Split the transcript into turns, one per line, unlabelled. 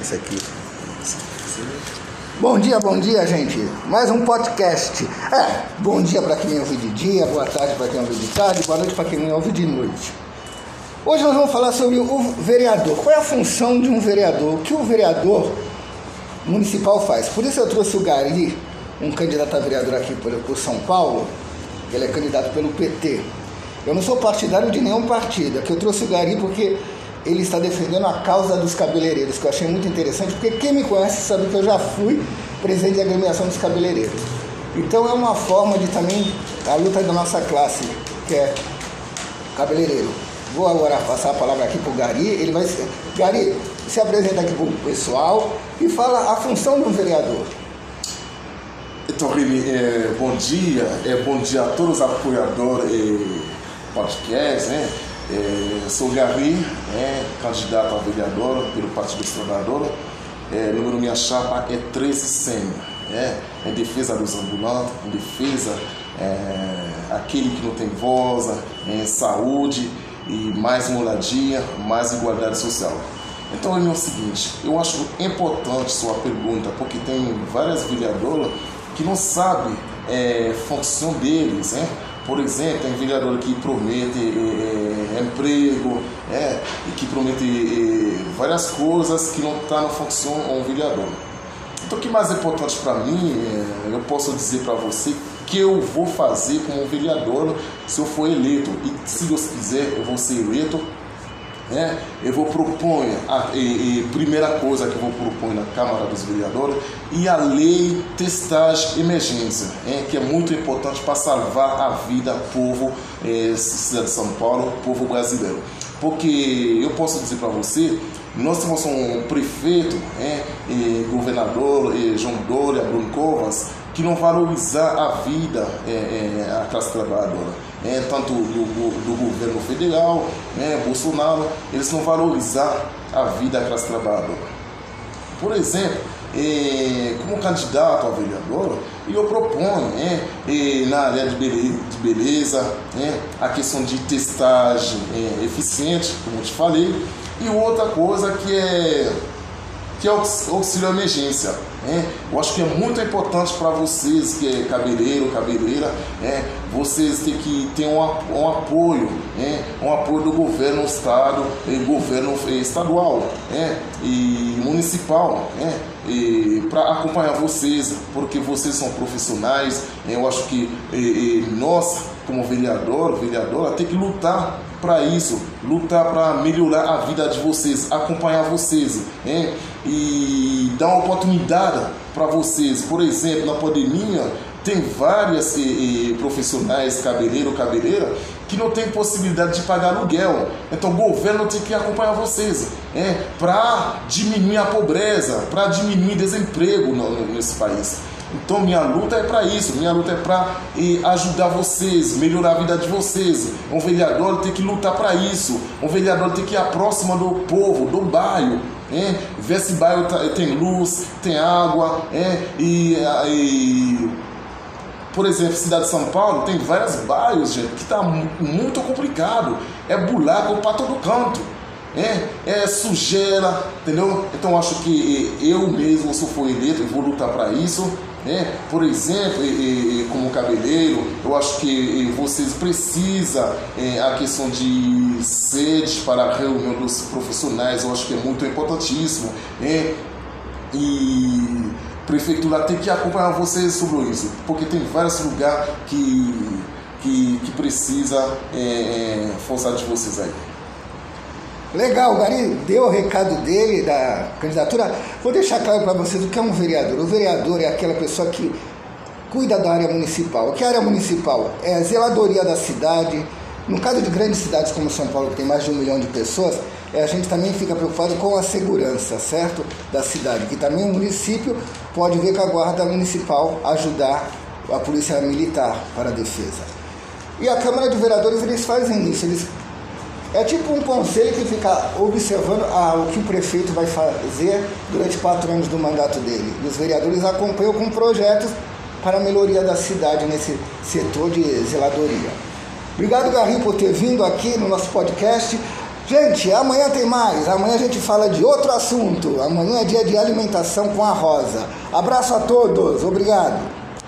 Esse aqui. Bom dia, bom dia, gente. Mais um podcast. É, bom dia para quem ouve de dia, boa tarde para quem ouve de tarde, boa noite para quem ouve de noite. Hoje nós vamos falar sobre o vereador. Qual é a função de um vereador? O que o vereador municipal faz? Por isso eu trouxe o Gari, um candidato a vereador aqui por São Paulo. Ele é candidato pelo PT. Eu não sou partidário de nenhum partido. Aqui eu trouxe o Gari porque ele está defendendo a causa dos cabeleireiros, que eu achei muito interessante, porque quem me conhece sabe que eu já fui presidente da agremiação dos cabeleireiros. Então é uma forma de também a luta da nossa classe, que é cabeleireiro. Vou agora passar a palavra aqui para o Gari. Ele vai ser. Gari, se apresenta aqui para o pessoal e fala a função do vereador.
Então, Remy, é, bom dia, é, bom dia a todos os apoiadores e podcast, né? É, sou Gary, é, candidato a vereador pelo Partido dos. É, número minha chapa é 1300. É, em defesa dos ambulantes, em defesa é, aquele que não tem voz, em saúde e mais moradia, mais igualdade social. Então é o seguinte, eu acho importante sua pergunta, porque tem várias vereadoras que não sabem é, função deles, né? Por exemplo, tem vereador que promete é, emprego, é, e que promete é, várias coisas que não está na função um vereador. Então, o que mais é importante para mim, eu posso dizer para você que eu vou fazer como vereador se eu for eleito. E se Deus quiser, eu vou ser eleito né? Eu vou propor, a, e, e, primeira coisa que eu vou propor na Câmara dos Vereadores, e a lei testagem emergência, que é muito importante para salvar a vida do povo é, cidade de São Paulo, povo brasileiro. Porque eu posso dizer para você, nós temos um prefeito, e governador e João Dória, Bruno Covas, que não valorizar a vida é, a classe trabalhadora é, tanto do, do, governo federal, né, Bolsonaro, eles não valorizar a vida da classe trabalhadora. Por exemplo, é, como candidato a vereador, eu proponho é, é, na área de beleza, de beleza é, a questão de testagem é, eficiente, como eu te falei, e outra coisa que é que é o auxílio emergência. Né? Eu acho que é muito importante para vocês, que é cabeleireiro, cabeleireira, né? vocês têm que ter um, um apoio, né? um apoio do governo estado, governo estadual né? e municipal. Né? para acompanhar vocês, porque vocês são profissionais. Eu acho que e, e nós, como vereador, vereadora, tem que lutar para isso, lutar para melhorar a vida de vocês, acompanhar vocês né? e dar uma oportunidade para vocês. Por exemplo, na pandemia, tem várias eh, profissionais, cabeleireiro, cabeleireira, que não tem possibilidade de pagar aluguel. Então o governo tem que acompanhar vocês é, para diminuir a pobreza, para diminuir desemprego no, no, nesse país. Então minha luta é para isso, minha luta é para ajudar vocês, melhorar a vida de vocês. Um vereador tem que lutar para isso. Um vereador tem que ir próxima do povo, do bairro. É, ver se bairro tá, tem luz, tem água, é, e, e por exemplo, cidade de São Paulo tem vários bairros, gente, que está muito complicado. É buraco para todo canto. É, é sujeira, entendeu? Então acho que eu mesmo, se for eleito, vou lutar para isso. Né? Por exemplo, e, e, como cabeleireiro, eu acho que vocês precisam é, a questão de sede para a reunião dos profissionais, eu acho que é muito importantíssimo. Né? E a prefeitura tem que acompanhar vocês sobre isso, porque tem vários lugares que, que, que precisa é, é, forçar de vocês aí.
Legal, Gari deu o recado dele da candidatura. Vou deixar claro para vocês o que é um vereador. O vereador é aquela pessoa que cuida da área municipal. O que é área municipal? É a zeladoria da cidade. No caso de grandes cidades como São Paulo, que tem mais de um milhão de pessoas, é, a gente também fica preocupado com a segurança, certo? Da cidade, que também o município pode ver com a guarda municipal ajudar a polícia militar para a defesa. E a Câmara de Vereadores, eles fazem isso, eles é tipo um conselho que fica observando ah, o que o prefeito vai fazer durante quatro anos do mandato dele. E os vereadores acompanham com projetos para a melhoria da cidade nesse setor de zeladoria. Obrigado, Garrinho, por ter vindo aqui no nosso podcast. Gente, amanhã tem mais. Amanhã a gente fala de outro assunto. Amanhã é dia de alimentação com a Rosa. Abraço a todos. Obrigado.